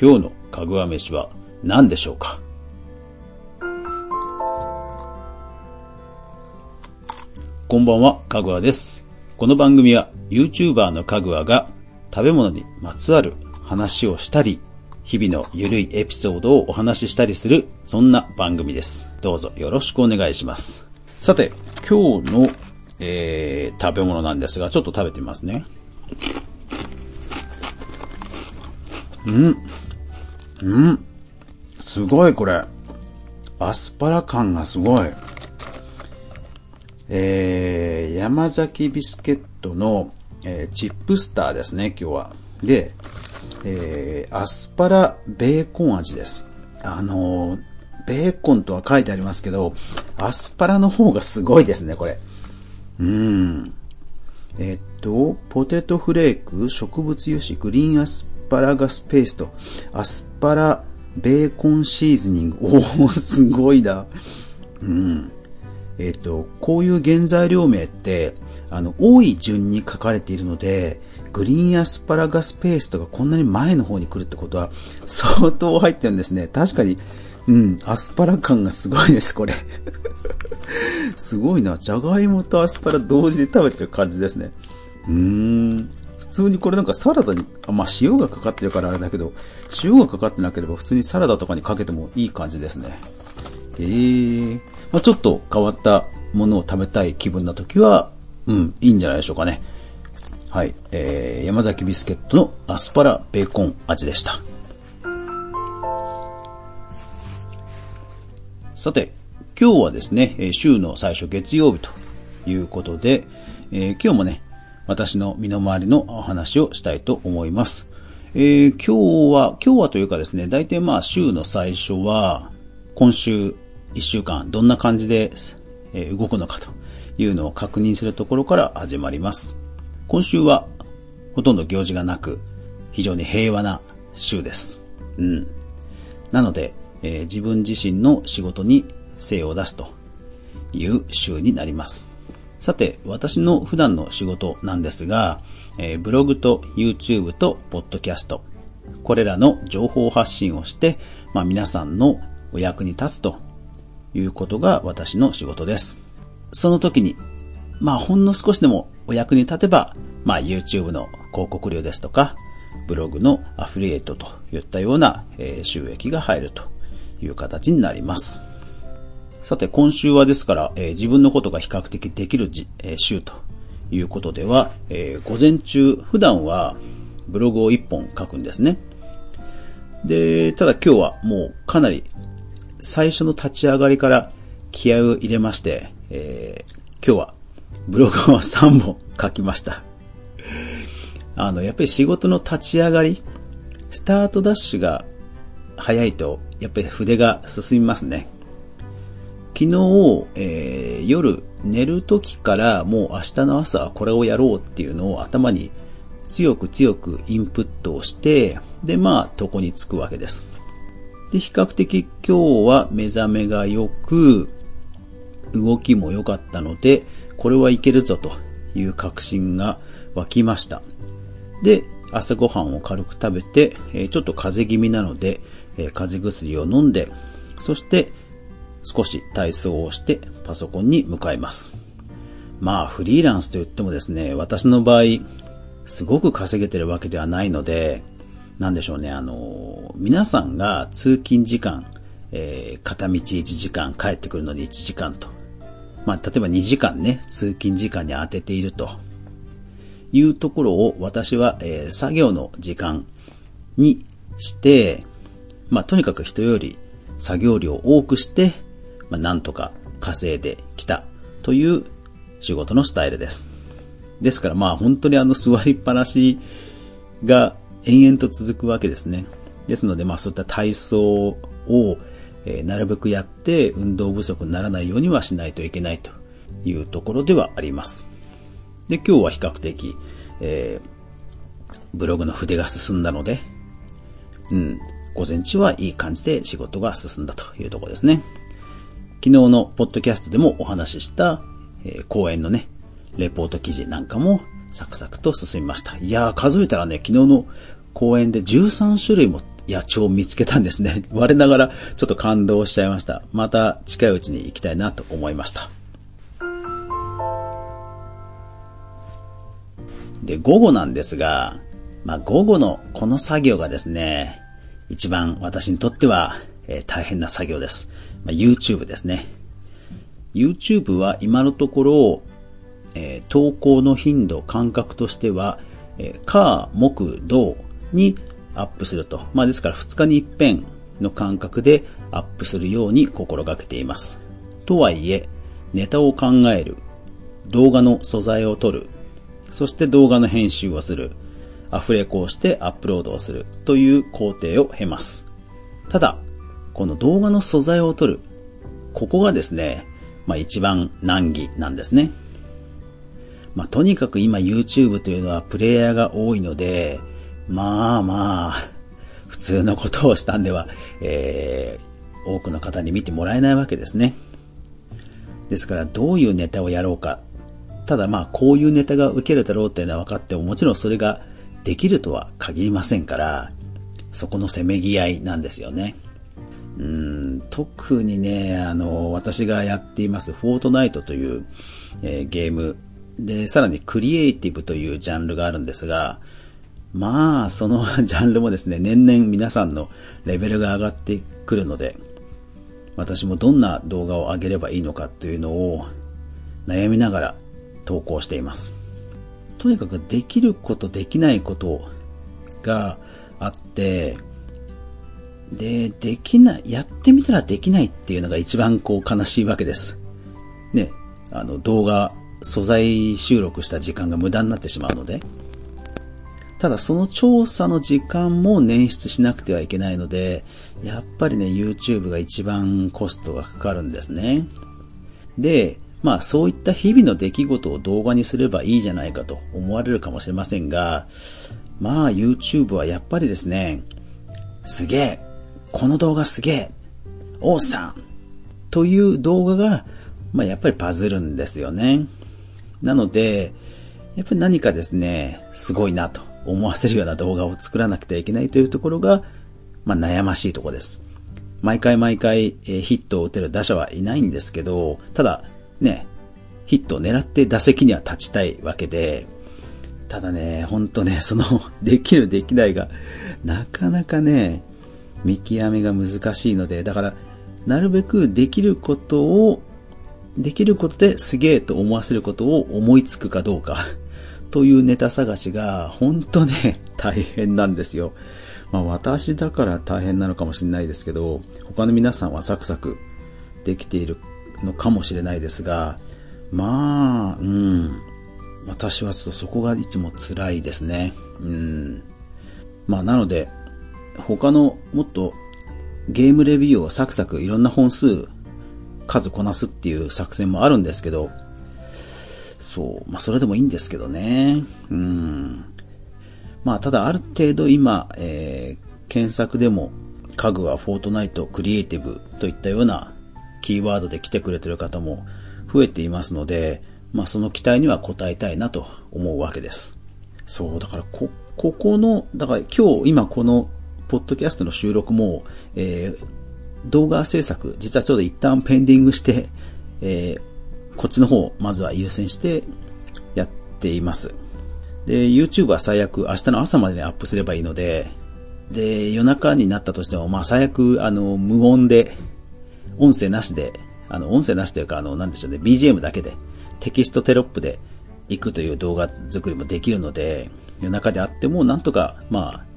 今日のかぐわ飯は何でしょうか？こんばんは、かぐわです。この番組は YouTuber のかぐわが食べ物にまつわる話をしたり、日々のゆるいエピソードをお話ししたりする、そんな番組です。どうぞよろしくお願いします。さて、今日の、えー、食べ物なんですが、ちょっと食べてみますね。うん。うん。すごいこれ。アスパラ感がすごい。えー、山崎ビスケットの、えーチップスターですね、今日は。で、えー、アスパラベーコン味です。あのーベーコンとは書いてありますけど、アスパラの方がすごいですね、これ。うん。えっと、ポテトフレーク、植物油脂、グリーンアスパラガスペースト、アスパラベーコンシーズニング。おー、すごいな。うん。えっ、と、こういう原材料名って、あの、多い順に書かれているので、グリーンアスパラガスペーストがこんなに前の方に来るってことは、相当入ってるんですね。確かに、うん、アスパラ感がすごいです、これ。すごいな。じゃがいもとアスパラ同時で食べてる感じですね。うーん。普通にこれなんかサラダに、まあ塩がかかってるからあれだけど、塩がかかってなければ普通にサラダとかにかけてもいい感じですね。えー、まあちょっと変わったものを食べたい気分な時は、うん、いいんじゃないでしょうかね。はい、えー、山崎ビスケットのアスパラベーコン味でした。さて、今日はですね、週の最初月曜日ということで、えー今日もね、私の身の回りのお話をしたいと思います。えー今日は、今日はというかですね、大体まあ週の最初は、今週1週間どんな感じで、え動くのかというのを確認するところから始まります。今週はほとんど行事がなく、非常に平和な週です。うん。なので、えー自分自身の仕事に精を出すという週になります。さて、私の普段の仕事なんですが、えーブログと YouTube とポッドキャスト、これらの情報発信をして、まあ、皆さんのお役に立つということが私の仕事です。その時に、まあほんの少しでもお役に立てば、まあ YouTube の広告料ですとか、ブログのアフリエイトといったような、収益が入るという形になります。さて今週はですから、えー自分のことが比較的できるじ、えー週ということでは、えー午前中、普段はブログを1本書くんですね。で、ただ今日はもうかなり最初の立ち上がりから気合を入れまして、え今日はブログを3本書きました。あの、やっぱり仕事の立ち上がり、スタートダッシュが早いと、やっぱり筆が進みますね。昨日、えー夜寝る時からもう明日の朝はこれをやろうっていうのを頭に強く強くインプットをして、で、まあ、床に着くわけです。で、比較的今日は目覚めが良く、動きも良かったので、これはいけるぞという確信が湧きました。で、朝ごはんを軽く食べて、ちょっと風邪気味なので、風邪薬を飲んで、そして少し体操をしてパソコンに向かいます。まあ、フリーランスと言ってもですね、私の場合、すごく稼げてるわけではないので、なんでしょうね、あの、皆さんが通勤時間、えー片道1時間、帰ってくるのに1時間と。まあ、例えば2時間ね、通勤時間に当てているというところを私は、えー作業の時間にして、まあ、とにかく人より作業量を多くして、まあ、なんとか稼いできたという仕事のスタイルです。ですからまあ本当にあの座りっぱなしが延々と続くわけですね。ですのでまあそういった体操を、なるべくやって運動不足にならないようにはしないといけないというところではあります。で、今日は比較的、えーブログの筆が進んだので、うん、午前中はいい感じで仕事が進んだというところですね。昨日のポッドキャストでもお話しした、えー講演のね、レポート記事なんかもサクサクと進みました。いやー、数えたらね、昨日の講演で13種類も野鳥を見つけたんですね。我ながらちょっと感動しちゃいました。また近いうちに行きたいなと思いました。で、午後なんですが、まあ、午後のこの作業がですね、一番私にとっては、えー、大変な作業です。まあ、YouTube ですね。YouTube は今のところ、えー、投稿の頻度、感覚としては、えー、火、木、土にアップすると。まあですから2日に一遍の感覚でアップするように心がけています。とはいえ、ネタを考える、動画の素材を撮る、そして動画の編集をする、アフレコをしてアップロードをするという工程を経ます。ただ、この動画の素材を撮る、ここがですね、まあ一番難儀なんですね。まあとにかく今 YouTube というのはプレイヤーが多いので、まあまあ、普通のことをしたんでは、えー、多くの方に見てもらえないわけですね。ですからどういうネタをやろうか。ただまあこういうネタが受けるだろうっていうのは分かってももちろんそれができるとは限りませんから、そこのせめぎ合いなんですよね。うん、特にね、あの、私がやっていますフォートナイトという、えー、ゲームで、さらにクリエイティブというジャンルがあるんですが、まあ、その ジャンルもですね、年々皆さんのレベルが上がってくるので、私もどんな動画を上げればいいのかというのを悩みながら投稿しています。とにかくできることできないことがあって、で、できない、やってみたらできないっていうのが一番こう悲しいわけです。ね、あの動画、素材収録した時間が無駄になってしまうので。ただその調査の時間も捻出しなくてはいけないので、やっぱりね、YouTube が一番コストがかかるんですね。で、まあそういった日々の出来事を動画にすればいいじゃないかと思われるかもしれませんが、まあ YouTube はやっぱりですね、すげえ、この動画すげえ、オーサンという動画が、まあやっぱりパズるんですよね。なので、やっぱり何かですね、すごいなと思わせるような動画を作らなくてはいけないというところが、まあ、悩ましいところです。毎回毎回、えヒットを打てる打者はいないんですけど、ただ、ね、ヒットを狙って打席には立ちたいわけで、ただね、ほんとね、その、できるできないが、なかなかね、見極めが難しいので、だから、なるべくできることを、できることですげえと思わせることを思いつくかどうか。というネタ探しが、本当ね、大変なんですよ。まあ私だから大変なのかもしれないですけど、他の皆さんはサクサクできているのかもしれないですが、まあ、うん。私はそこがいつも辛いですね。うん。まあなので、他のもっとゲームレビューをサクサクいろんな本数数こなすっていう作戦もあるんですけど、そう。まあ、それでもいいんですけどね。うん。まあ、ただある程度今、えー、検索でも、家具はフォートナイトクリエイティブといったようなキーワードで来てくれてる方も増えていますので、まあ、その期待には応えたいなと思うわけです。そう、だからこ、ここの、だから今日、今この、ポッドキャストの収録も、えー、動画制作、実はちょうど一旦ペンディングして、えー、こっちの方、まずは優先してやっています。で、YouTube は最悪明日の朝までにアップすればいいので、で、夜中になったとしても、まあ最悪、あの、無音で、音声なしで、あの、音声なしというか、あの、なんでしょうね、BGM だけで、テキストテロップで行くという動画作りもできるので、夜中であっても、なんとか、まあ、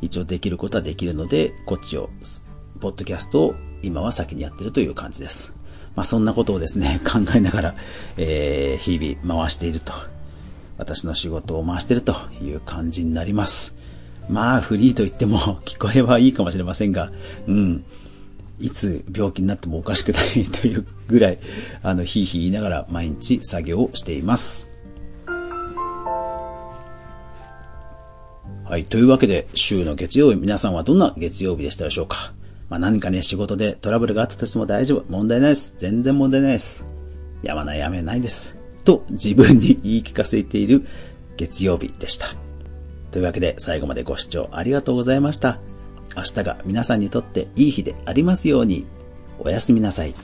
一応できることはできるので、こっちを、ポッドキャストを今は先にやってるという感じです。まあ、そんなことをですね、考えながら、えー、日々回していると。私の仕事を回しているという感じになります。まあ、フリーと言っても 聞こえはいいかもしれませんが、うん。いつ病気になってもおかしくないというぐらい、あの、ひいひい言いながら毎日作業をしています。はい。というわけで、週の月曜日、皆さんはどんな月曜日でしたでしょうか？まあ、何かね、仕事でトラブルがあったとしても大丈夫。問題ないです。全然問題ないです。やまないやめないです。と自分に言い聞かせている月曜日でした。というわけで最後までご視聴ありがとうございました。明日が皆さんにとっていい日でありますように。おやすみなさい。